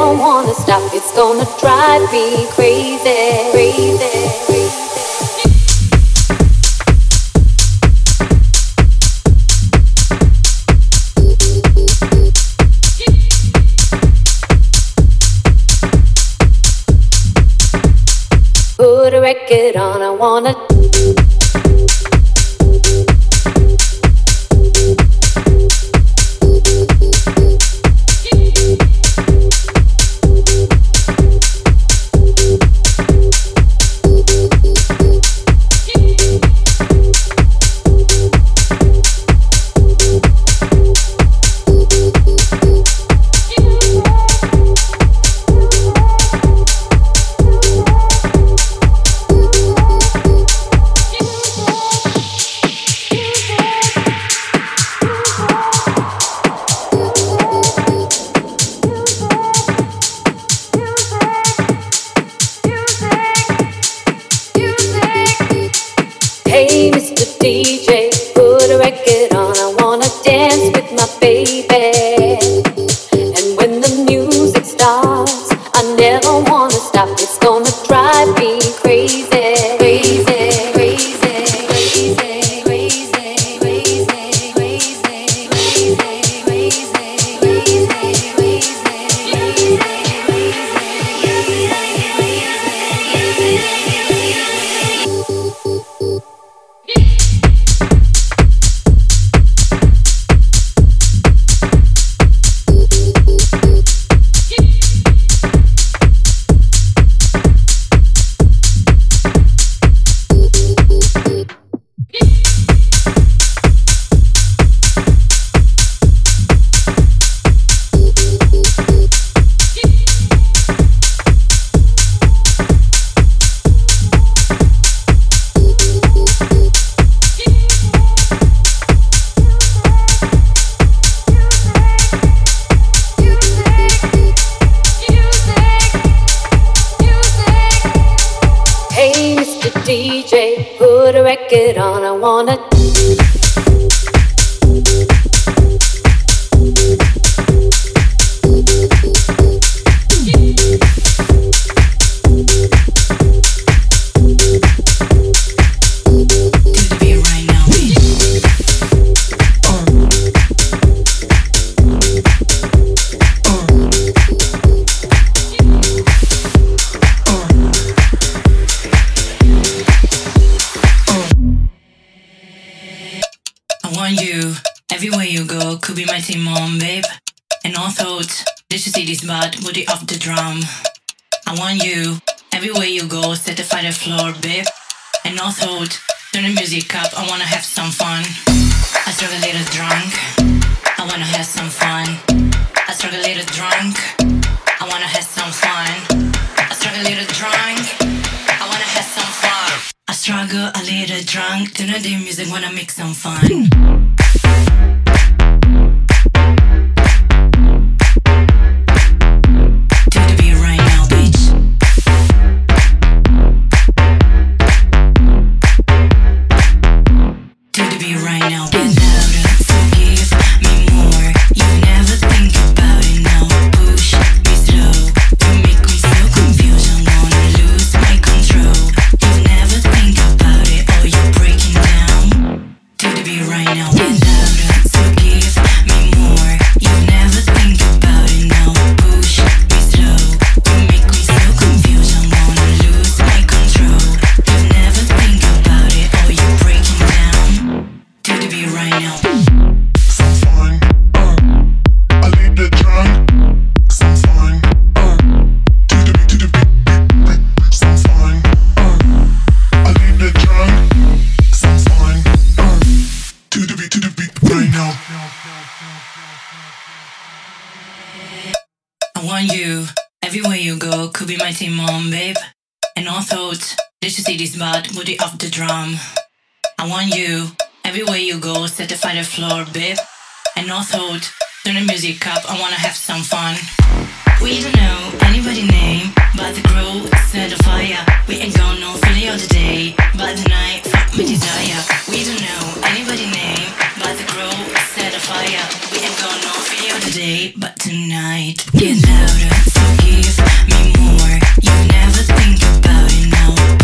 never wanna stop. It's gonna drive me crazy, crazy. record on. I wanna no thought, turn the music up, I wanna have some fun. I struggle a little drunk, I wanna have some fun. I struggle a little drunk, I wanna have some fun. I struggle a little drunk, I wanna have some fun. I struggle a little drunk, turn the music, wanna make some fun. Booty off the drum. I want you everywhere you go, set the fire floor, babe. And no thought, turn the music up, I wanna have some fun. We don't know anybody name, but the crew set the fire. We ain't got no feeling of the day, but the night fuck desire. We don't know anybody name, but the crew set the fire. We ain't got no feeling of the day, but tonight get louder, forgive me more. You never think about it now.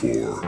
For.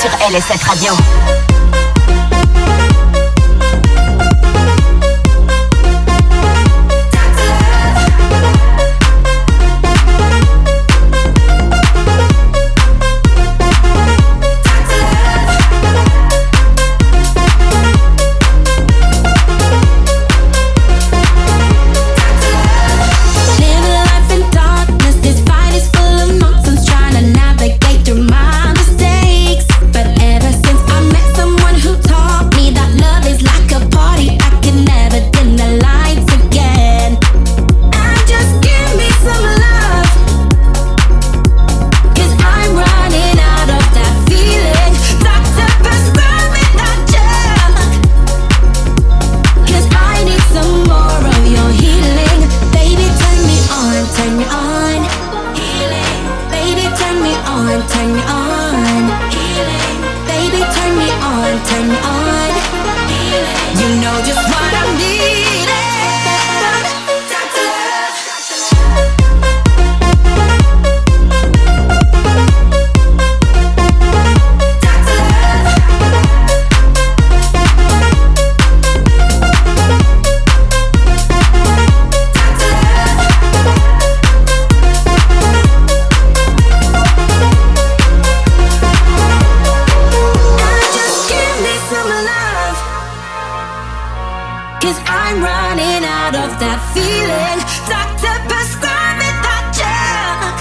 sur LSF Radio. Cause I'm running out of that feeling. Doctor, prescribe me that drug.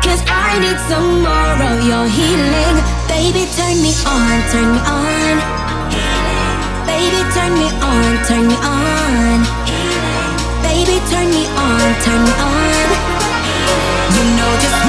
Cause I need some more of your healing. Baby, turn me on, turn me on. Baby, turn me on, turn me on. Baby, turn me on, turn me on. You know just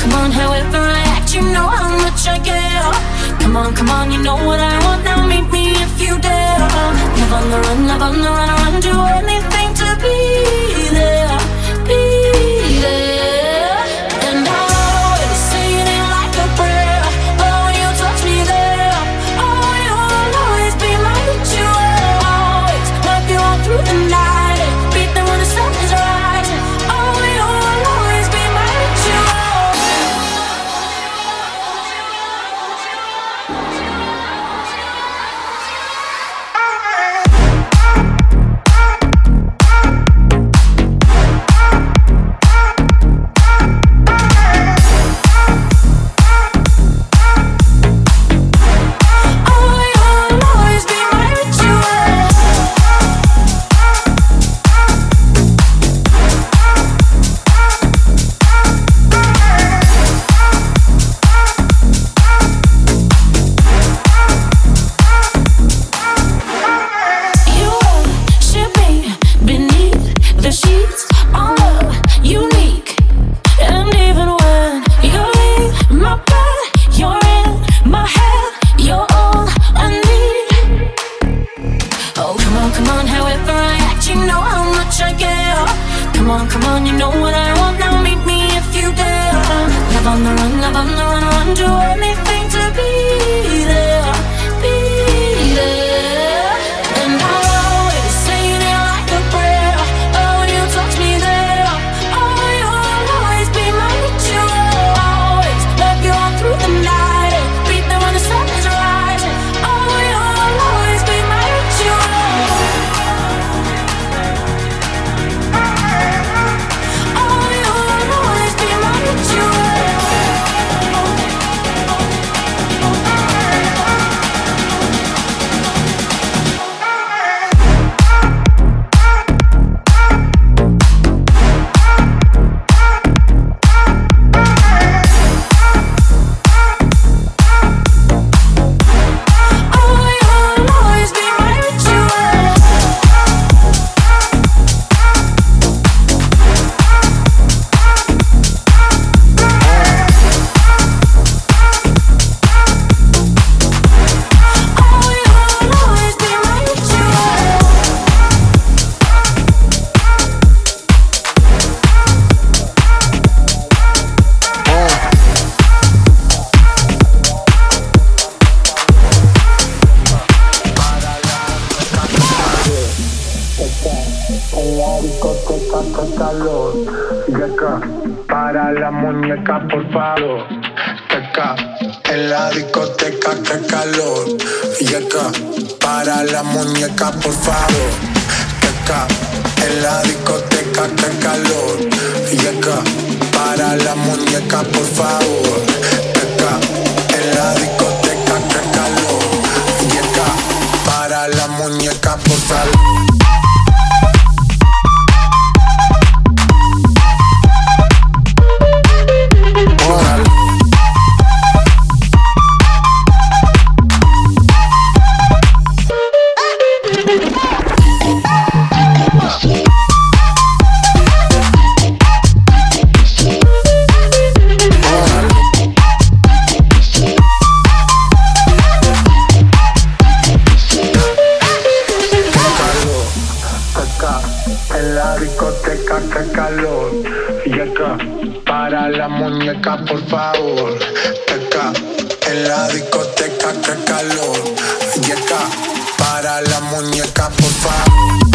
come on, however I act, you know how much I care. Come on, come on, you know what I want now, meet me if you dare. Live on the run, live on the run, run, do anything to be there. la discoteca, que calor. Yeca, para la muñeca, por favor.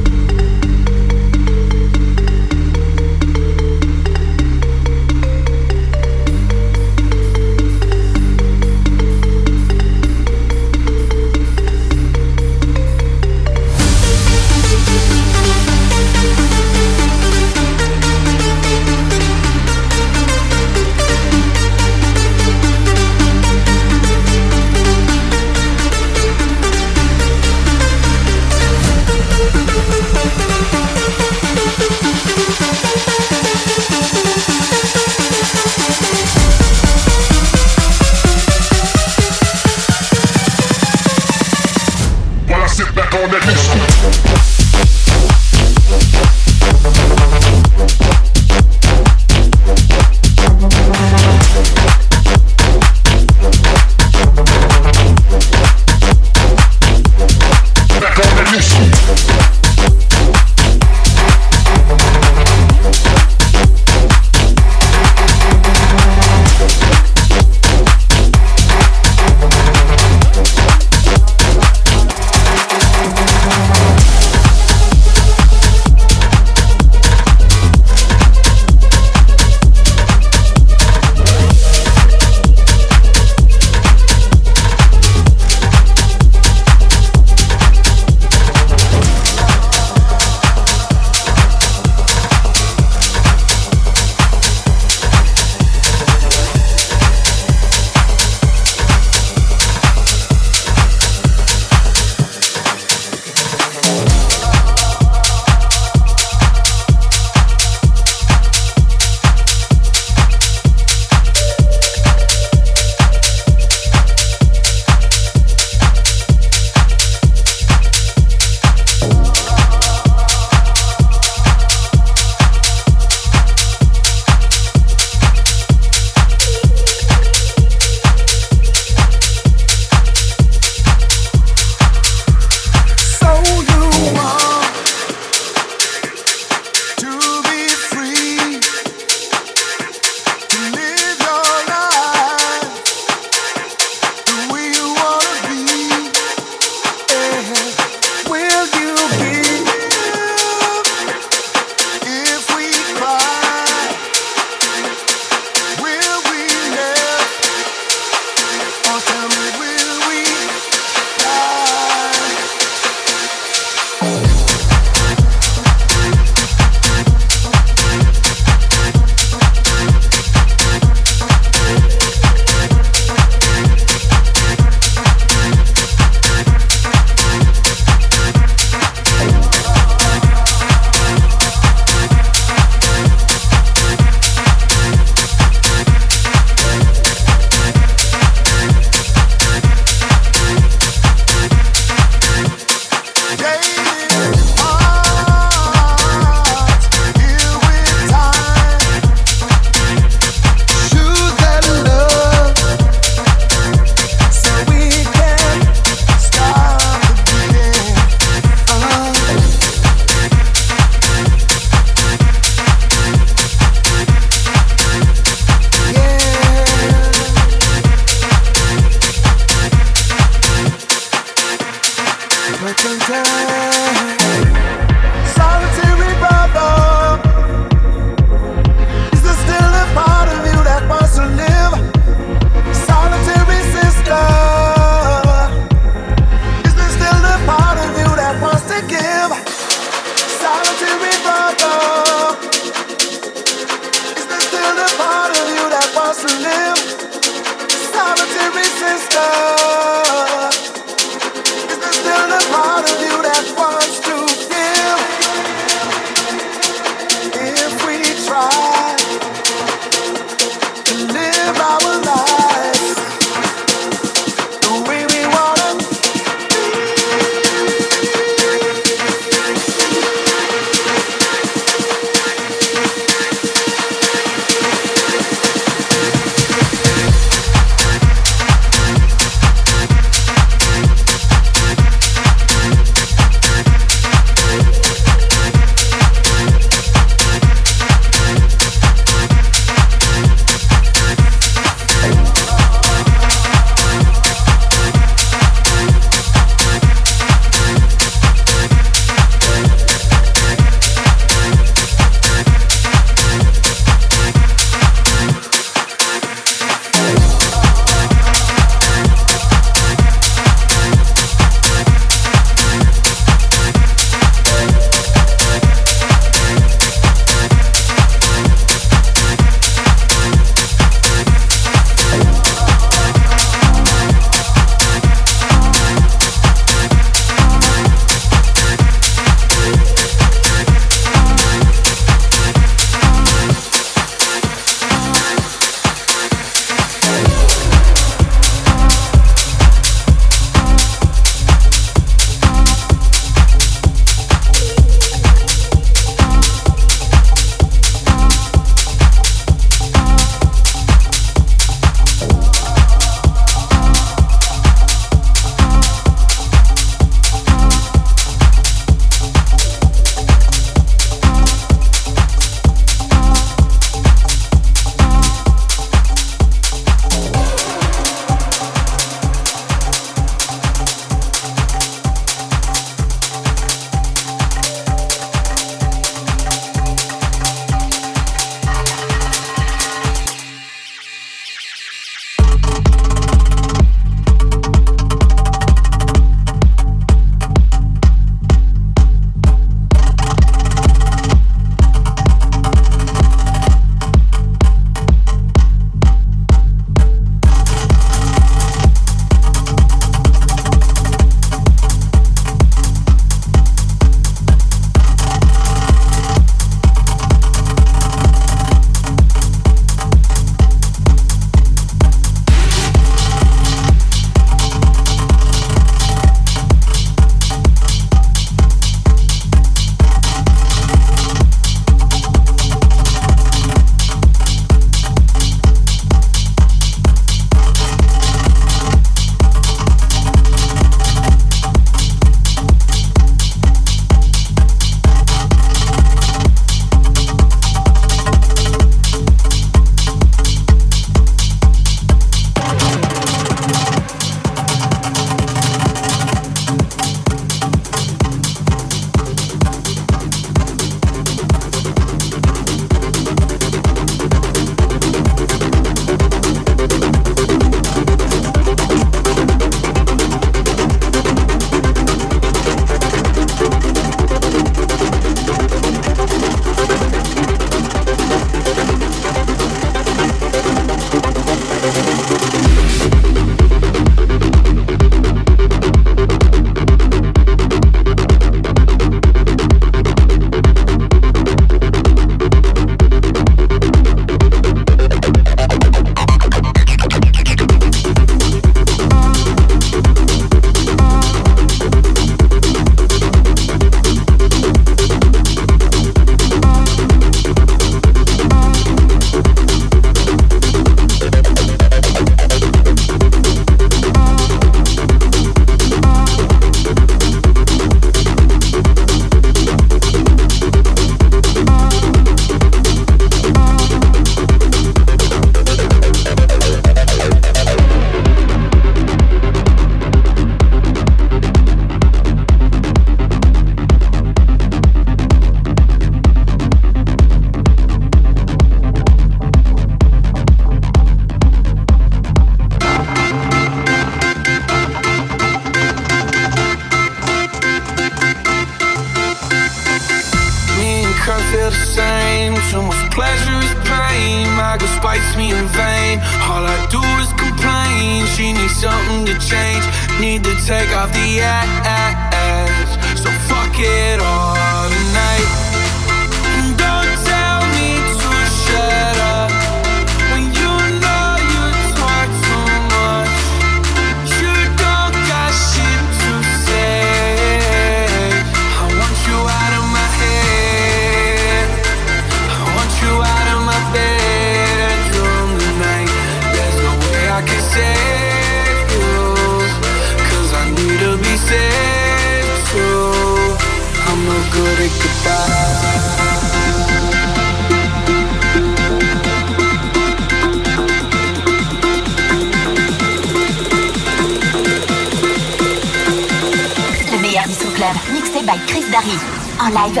Chris Darry en live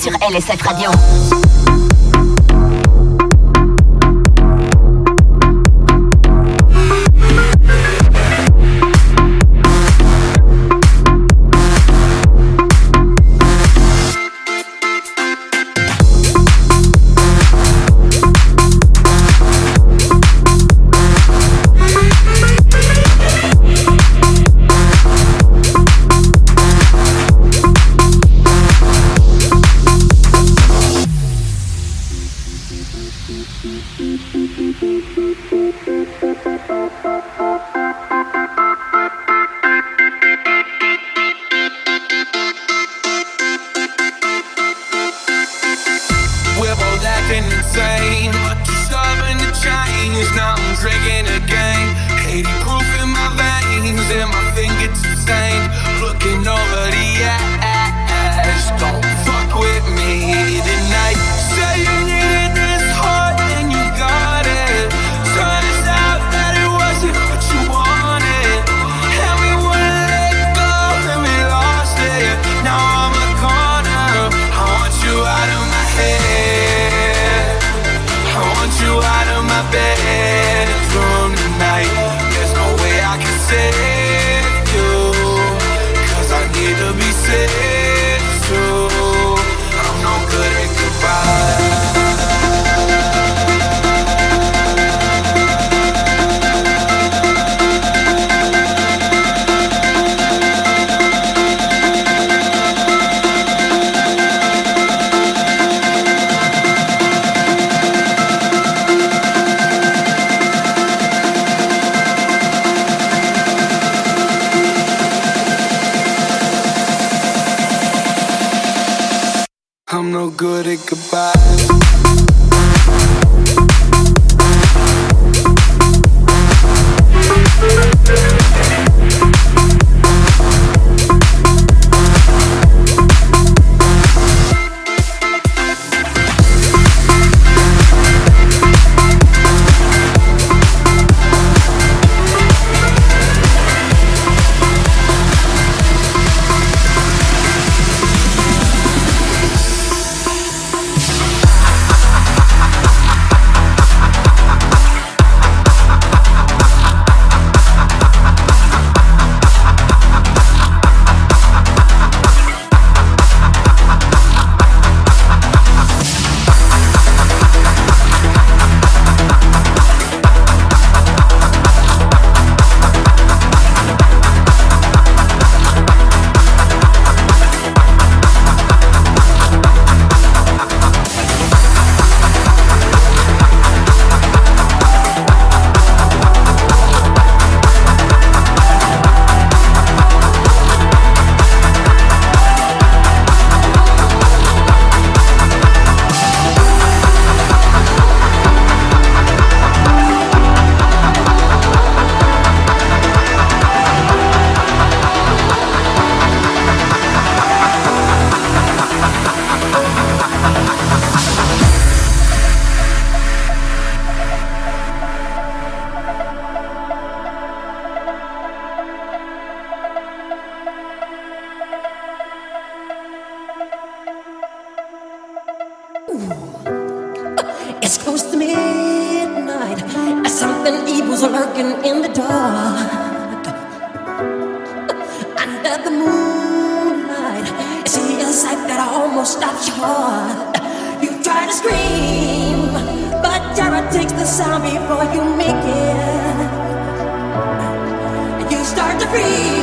sur LSF Radio. Almost stops your heart. You try to scream, but terror takes the sound before you make it. And you start to freeze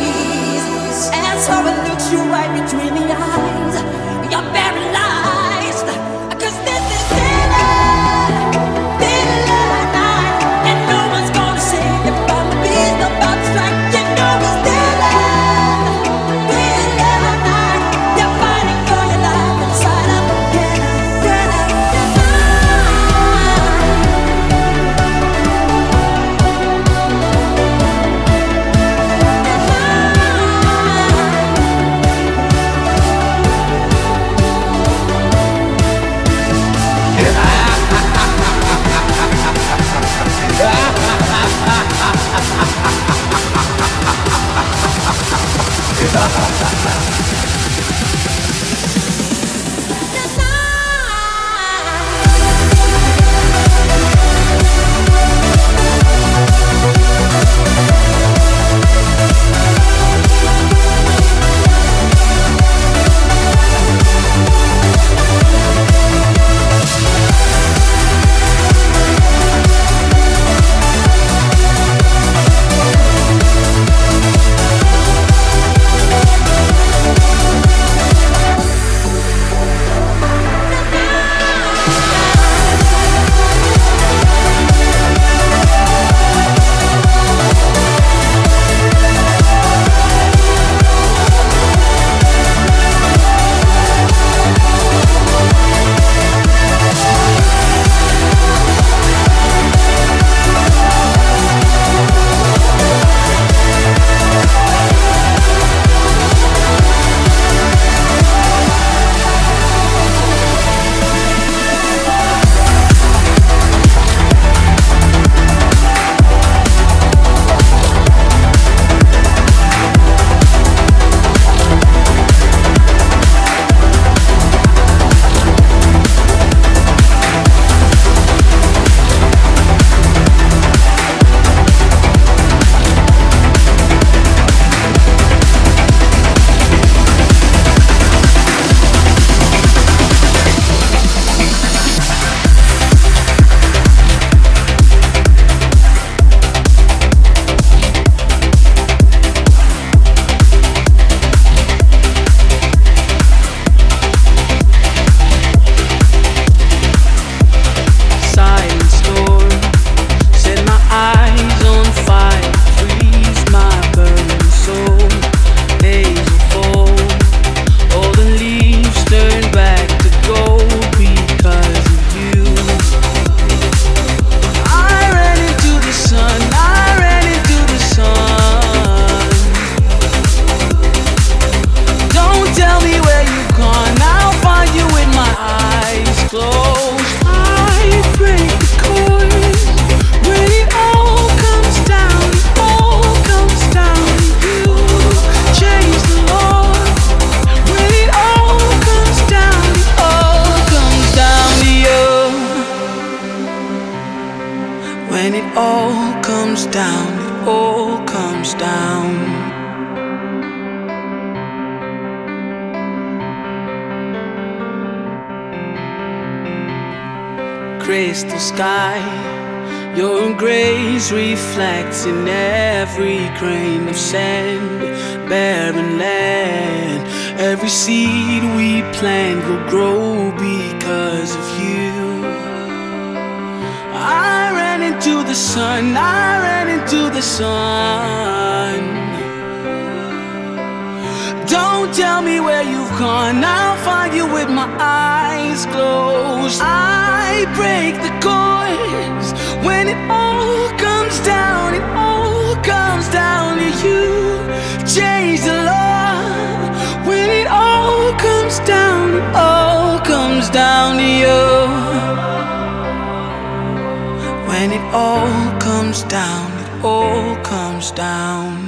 comes down, it all comes down. crystal sky. Your grace reflects in every grain of sand, barren land. Every seed we plant will grow because of you. I ran into the sun, I ran into the sun. Don't tell me where you've gone, I'll find you with my eyes closed. I break the chords when it all comes down, it all comes down to you. Change the law when it all comes down, it all comes down to you. When it all comes down, it all comes down.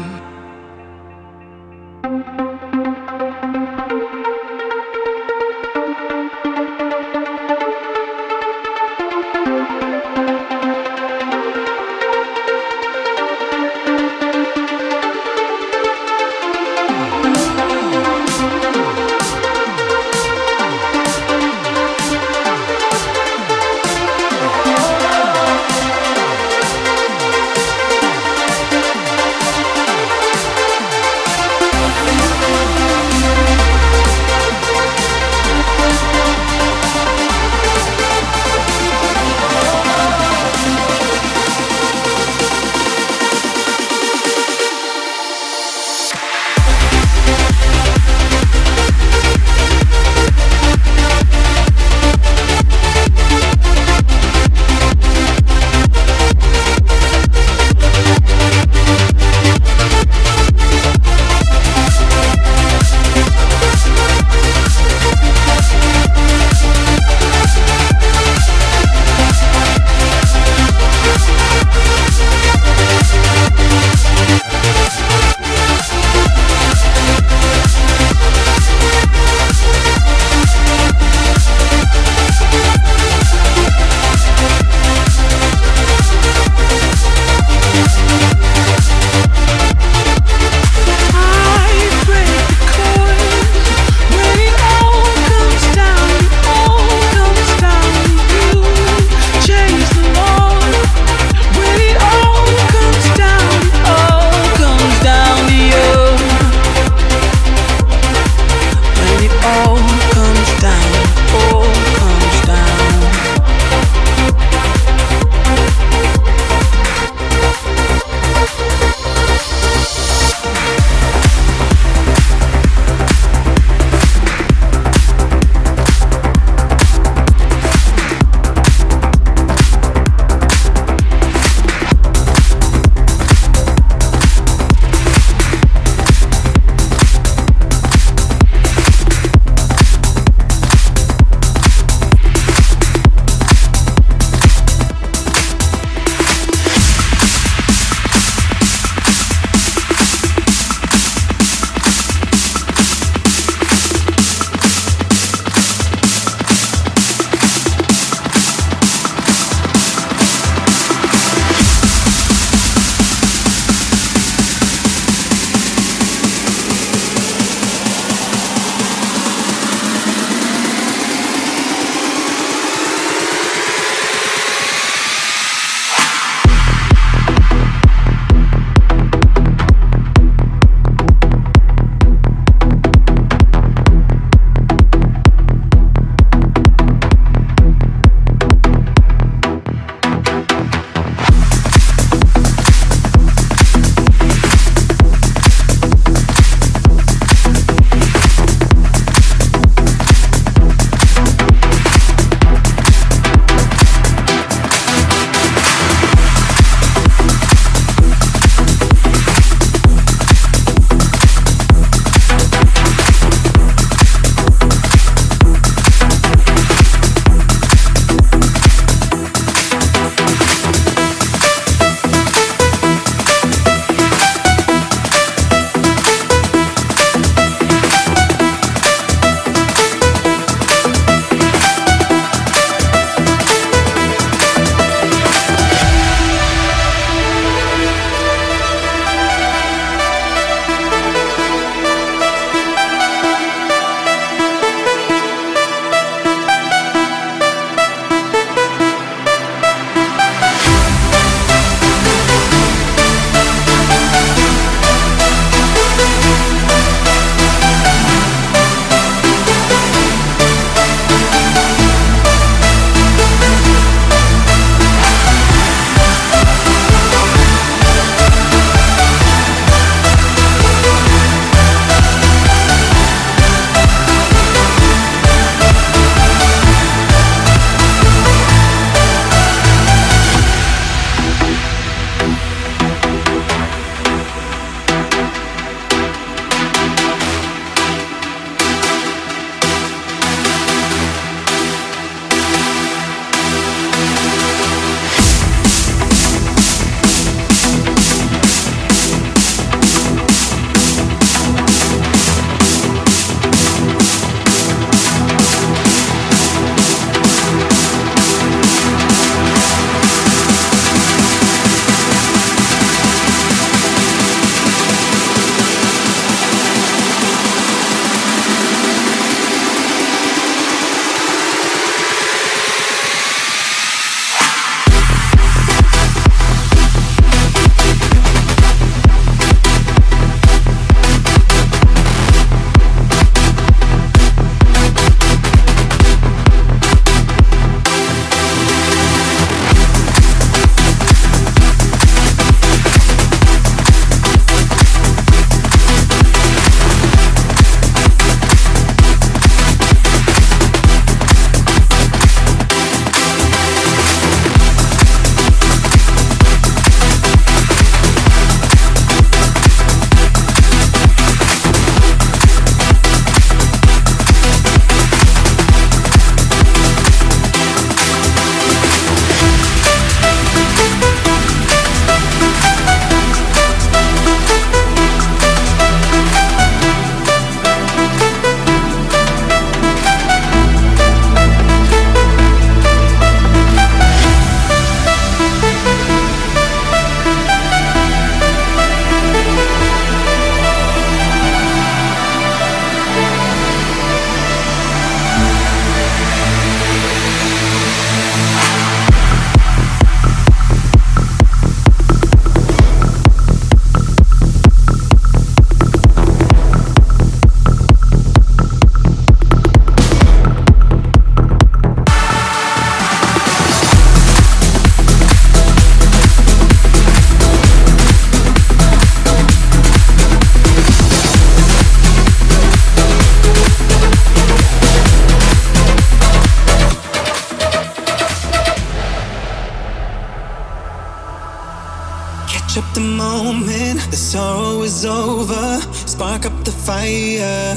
The sorrow is over. Spark up the fire.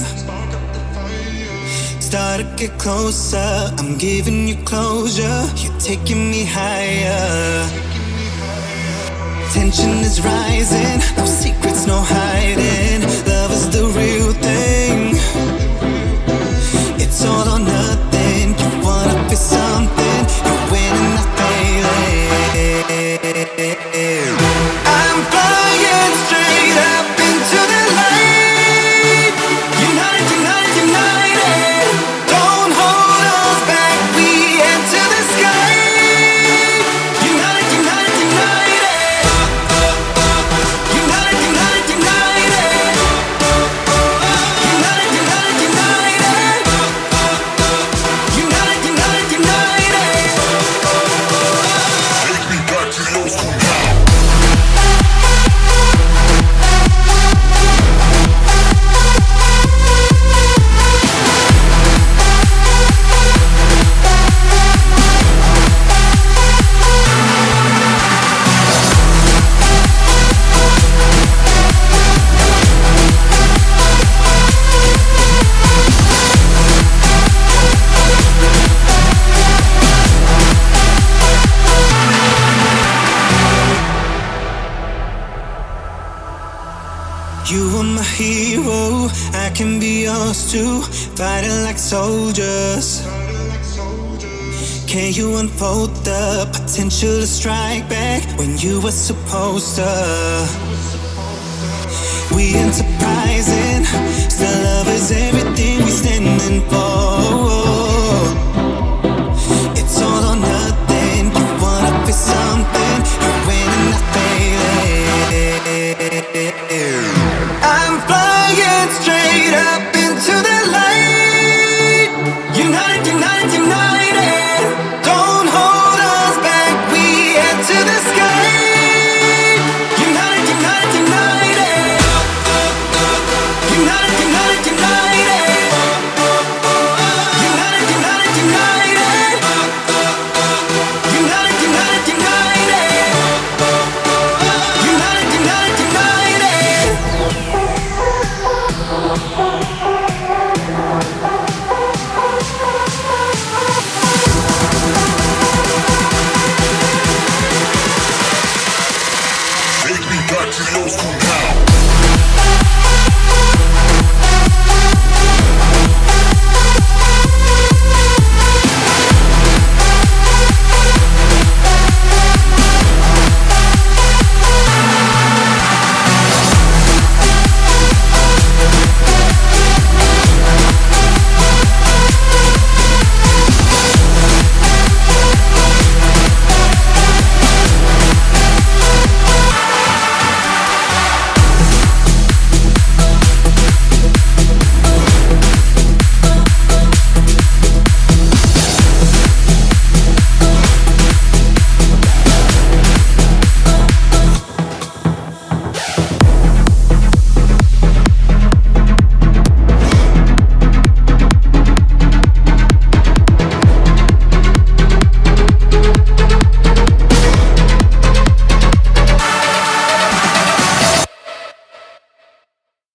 Start to get closer. I'm giving you closure. You're taking me higher. Tension is rising. No secrets, no hiding. Love is the real thing. It's all or nothing. You wanna be something. Unfold the potential to strike back when you were supposed to? We enterprising, still love is everything.